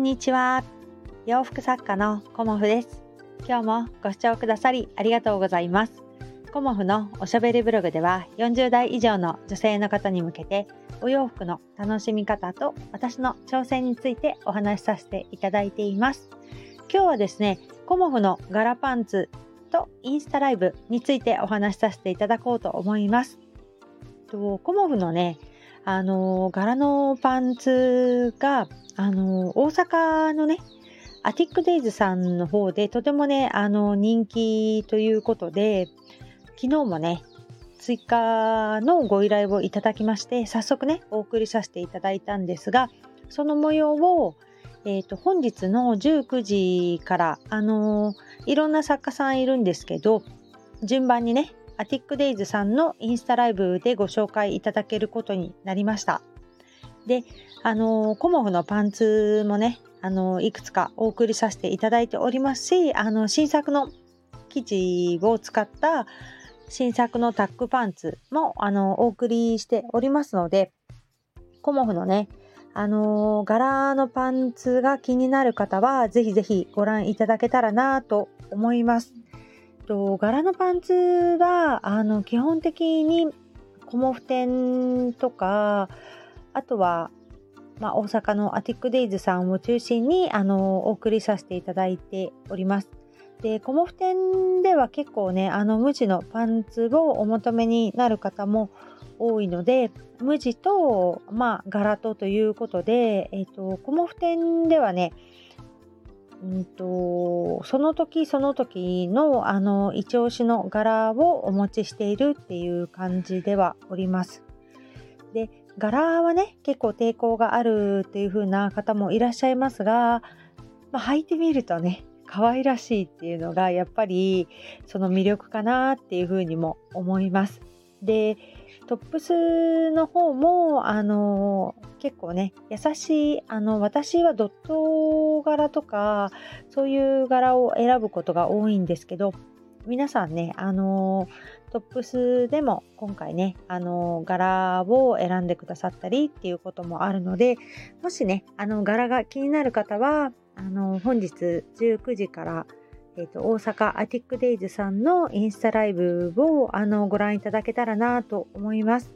んにちは。洋服作家のコモフです。今日もご視聴くださりありがとうございます。コモフのおしゃべりブログでは40代以上の女性の方に向けてお洋服の楽しみ方と私の挑戦についてお話しさせていただいています。今日はですね、コモフの柄パンツとインスタライブについてお話しさせていただこうと思います。とコモフのね、あの柄のパンツがあの大阪のねアティックデイズさんの方でとてもねあの人気ということで昨日もね追加のご依頼をいただきまして早速ねお送りさせていただいたんですがその模様を、えーと、本日の19時からあのいろんな作家さんいるんですけど順番にねアティックデイズさんのインスタライブでご紹介いただけることになりました。で、あの、コモフのパンツもね、あの、いくつかお送りさせていただいておりますし、あの、新作の生地を使った新作のタックパンツも、あの、お送りしておりますので、コモフのね、あの柄のパンツが気になる方は、ぜひぜひご覧いただけたらなと思います。と柄のパンツはあの基本的にコモフ店とかあとは、まあ、大阪のアティックデイズさんを中心にあのお送りさせていただいております。でコモフ店では結構ねあの無地のパンツをお求めになる方も多いので無地と、まあ、柄とということで、えーとコモフ店ではねうんと、その時その時のあの一押しの柄をお持ちしているっていう感じではおります。で柄はね結構抵抗があるっていう風な方もいらっしゃいますが、まあ、履いてみるとね可愛らしいっていうのがやっぱりその魅力かなっていう風にも思います。でトップスの方も、あの結構ね、優しい、あの、私はドット柄とか、そういう柄を選ぶことが多いんですけど、皆さんね、あのトップスでも今回ね、あの柄を選んでくださったりっていうこともあるので、もしね、あの柄が気になる方は、あの本日19時からえーと、大阪アティックデイズさんのインスタライブをあのご覧いただけたらなと思います。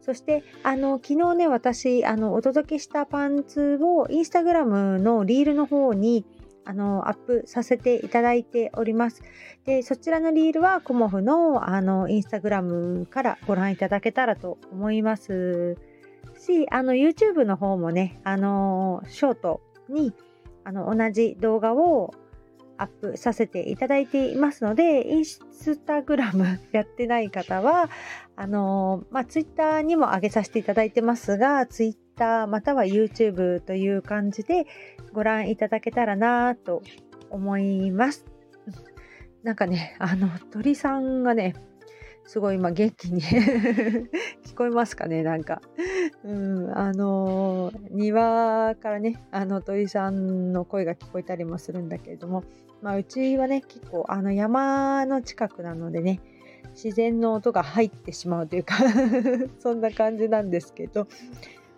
そしてあの昨日ね私あのお届けしたパンツをインスタグラムのリールの方にあのアップさせていただいております。でそちらのリールはコモフのあのインスタグラムからご覧いただけたらと思いますし YouTube の方もねあのショートにあの同じ動画をアップさせていただいていますので、インスタグラム やってない方は、あのまあ、ツイッターにも上げさせていただいてますが、ツイッターまたは YouTube という感じでご覧いただけたらなと思います。なんかね、あの、鳥さんがね、すごい今元気に 聞こえますかねなんか。うん、あの庭からね、あの鳥さんの声が聞こえたりもするんだけれども、まあ、うちはね、結構あの山の近くなのでね、自然の音が入ってしまうというか そんな感じなんですけど、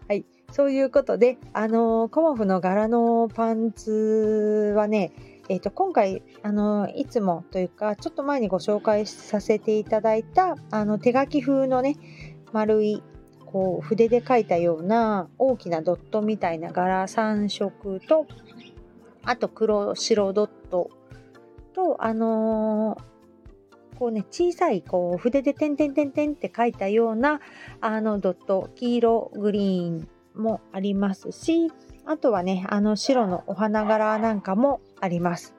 はい、そういうことで、あのコモフの柄のパンツはね、えー、と今回あのいつもというかちょっと前にご紹介させていただいたあの手書き風のね丸いこう筆で描いたような大きなドットみたいな柄3色とあと黒白ドットとあのー、こうね小さいこう筆で点々点々って書いたようなあのドット黄色グリーンもありますしあとはね、あの白のお花柄なんかもあります。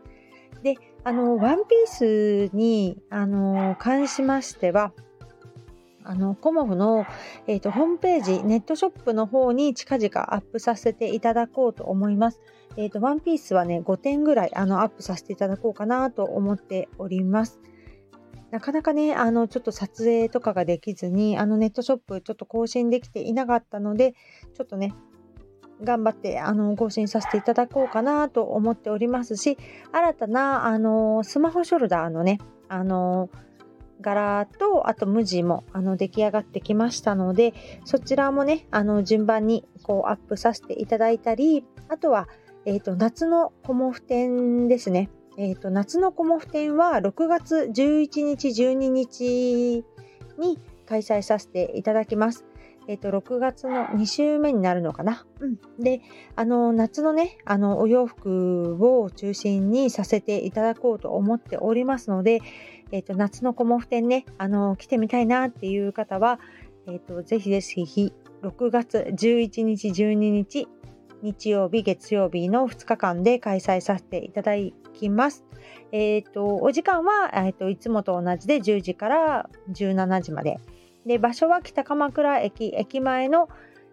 で、あの、ワンピースに、あの、関しましては、あの、コモフの、えーと、ホームページ、ネットショップの方に近々アップさせていただこうと思います。えっ、ー、と、ワンピースはね、5点ぐらい、あの、アップさせていただこうかなと思っております。なかなかね、あの、ちょっと撮影とかができずに、あの、ネットショップちょっと更新できていなかったので、ちょっとね、頑張ってあの更新させていただこうかなと思っておりますし新たなあのスマホショルダーのねあの柄とあと無地もあの出来上がってきましたのでそちらもねあの順番にこうアップさせていただいたりあとは、えっ、ー、と、夏のコモフ展ですね。え、ー、と、夏のコモフ展は6月11日、12日に開催させていただきます。え、ー、と、6月の2週目になるのかな。うん。で、あの、夏のね、あの、お洋服を中心にさせていただこうと思っておりますので、え、ー、と、夏のコモフ展ね、あの、来てみたいなっていう方は、えっ、ー、と、ぜひぜひ、6月11日、12日、日曜日、月曜日の2日間で開催させていただきます。えっ、ー、と、お時間は、えっ、と、いつもと同じで10時から17時まで。で、場所は北鎌倉駅、駅前の、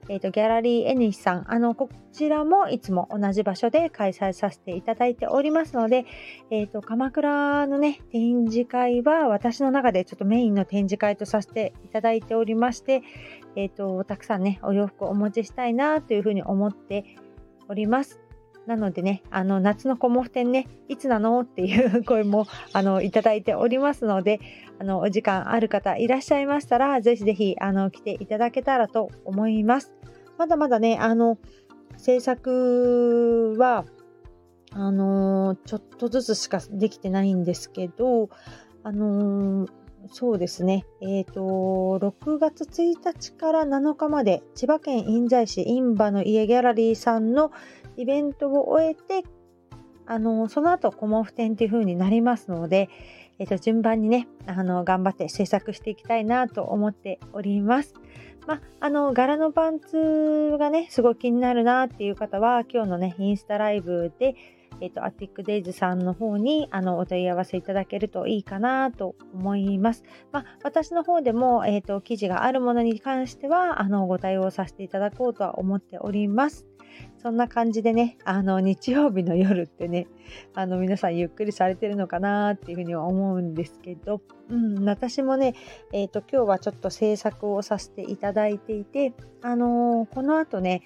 えーと、ギャラリーエニシさん、あの、こちらもいつも同じ場所で開催させていただいておりますので、えっ、ー、と、鎌倉のね、展示会は私の中でちょっとメインの展示会とさせていただいておりまして、えっ、ー、と、たくさんね、お洋服をお持ちしたいなというふうに思っております。なのでね、あの夏のコモフ展ね、いつなのっていう声も あのいただいておりますので、あのお時間ある方いらっしゃいましたら、ぜひぜひあの来ていただけたらと思います。まだまだね、あの制作はあのちょっとずつしかできてないんですけど、あのそうですね、えっ、ー、と、6月1日から7日まで、千葉県印西市印馬の家ギャラリーさんのイベントを終えて、あの、その後、コモフ展という風になりますので、えっ、と、順番にね、あの、頑張って制作していきたいなと思っております。まあ、の、柄のパンツがね、すごい気になるなっていう方は、今日のね、インスタライブで、えっ、と、アティックデイズさんの方に、あの、お問い合わせいただけるといいかなと思います。まあ、私の方でも、えっ、と、記事があるものに関しては、あの、ご対応させていただこうとは思っております。そんな感じでね、あの、日曜日の夜ってね、あの、皆さんゆっくりされてるのかなっていうふうには思うんですけど、うん、私もね、えっ、ー、と、今日はちょっと制作をさせていただいていて、あのー、この後ね、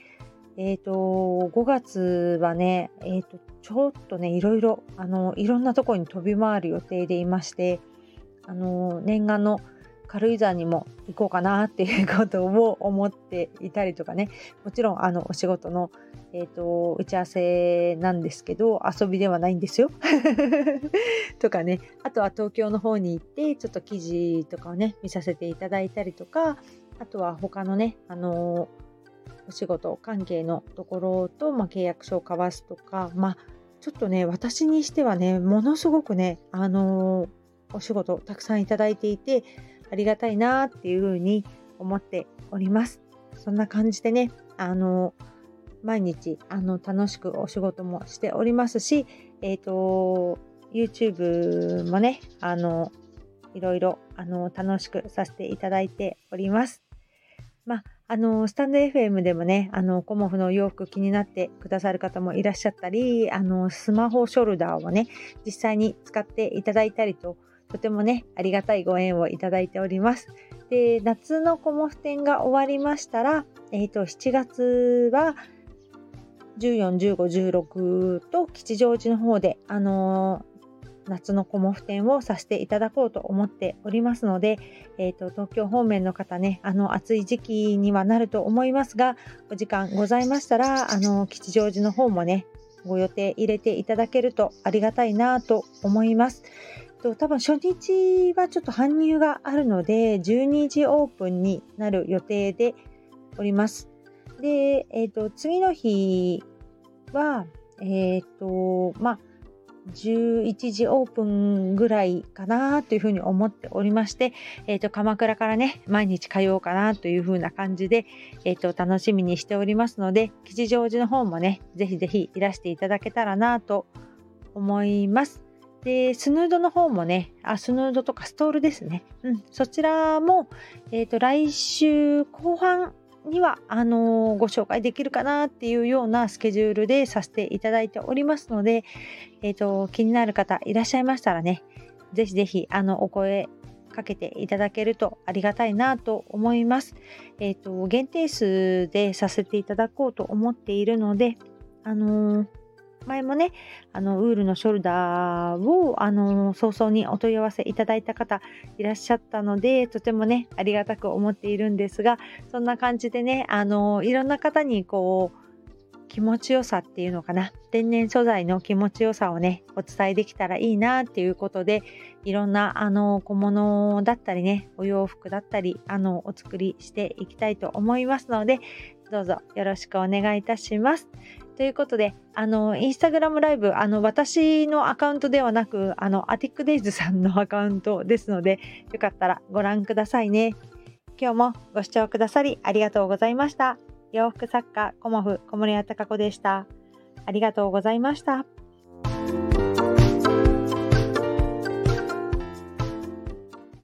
えっ、ー、と、5月はね、えっ、と、ちょっとね、いろいろ、あの、いろんなとこに飛び回る予定でいまして、あの、念願の軽井沢にも行こうかなっていうことを思っていたりとかね、もちろん、あの、お仕事のえっ、ー、と、打ち合わせなんですけど、遊びではないんですよ。とかね、あとは東京の方に行って、ちょっと記事とかをね、見させていただいたりとか、あとは他のね、あのお仕事関係のところと、まあ、契約書を交わすとか、まあ、ちょっとね、私にしてはね、ものすごくね、あのお仕事たくさんいただいていて、ありがたいなっていうふうに思っております。そんな感じでね、あの毎日あの楽しくお仕事もしておりますし、えっ、ー、と、YouTube もね、あの、いろいろあの楽しくさせていただいております。まあ、あの、スタンド FM でもね、あの、コモフの洋服気になってくださる方もいらっしゃったり、あの、スマホショルダーをね、実際に使っていただいたりと、とてもね、ありがたいご縁をいただいております。で、夏のコモフ展が終わりましたら、えっ、ー、と、7月は、14、15、16と吉祥寺の方で、あの、夏のコモフ展をさせていただこうと思っておりますので、え、ー、と、東京方面の方ね、あの、暑い時期にはなると思いますが、お時間ございましたら、あの、吉祥寺の方もね、ご予定入れていただけるとありがたいなと思います。と多分初日はちょっと搬入があるので、12時オープンになる予定でおります。で、えっ、ー、と、次の日は、えっ、ー、と、まあ、11時オープンぐらいかなというふうに思っておりまして、えっ、ー、と、鎌倉からね、毎日通おうかなというふうな感じで、えっ、ー、と、楽しみにしておりますので、吉祥寺の方もね、ぜひぜひいらしていただけたらなと思います。で、スヌードの方もね、あ、スヌードとかストールですね。うん、そちらも、え、ー、と、来週後半にはあのご紹介できるかなっていうようなスケジュールでさせていただいておりますので、えーと、気になる方いらっしゃいましたらねぜひぜひあのお声かけていただけるとありがたいなと思います。えっ、ー、と限定数でさせていただこうと思っているのであのー前もね、あの、ウールのショルダーを、あの、早々にお問い合わせいただいた方いらっしゃったので、とてもね、ありがたく思っているんですが、そんな感じでね、あの、いろんな方にこう、気持ちよさっていうのかな天然素材の気持ちよさをねお伝えできたらいいなっていうことでいろんなあの小物だったりねお洋服だったりあのお作りしていきたいと思いますのでどうぞよろしくお願いいたします。ということで、あの、インスタグラムライブ、あの、私のアカウントではなく、あの、アティックデイズさんの アカウントですので、よかったらご覧くださいね。今日もご視聴くださりありがとうございました。洋服作家、コモフ、小森屋隆子でした。ありがとうございました。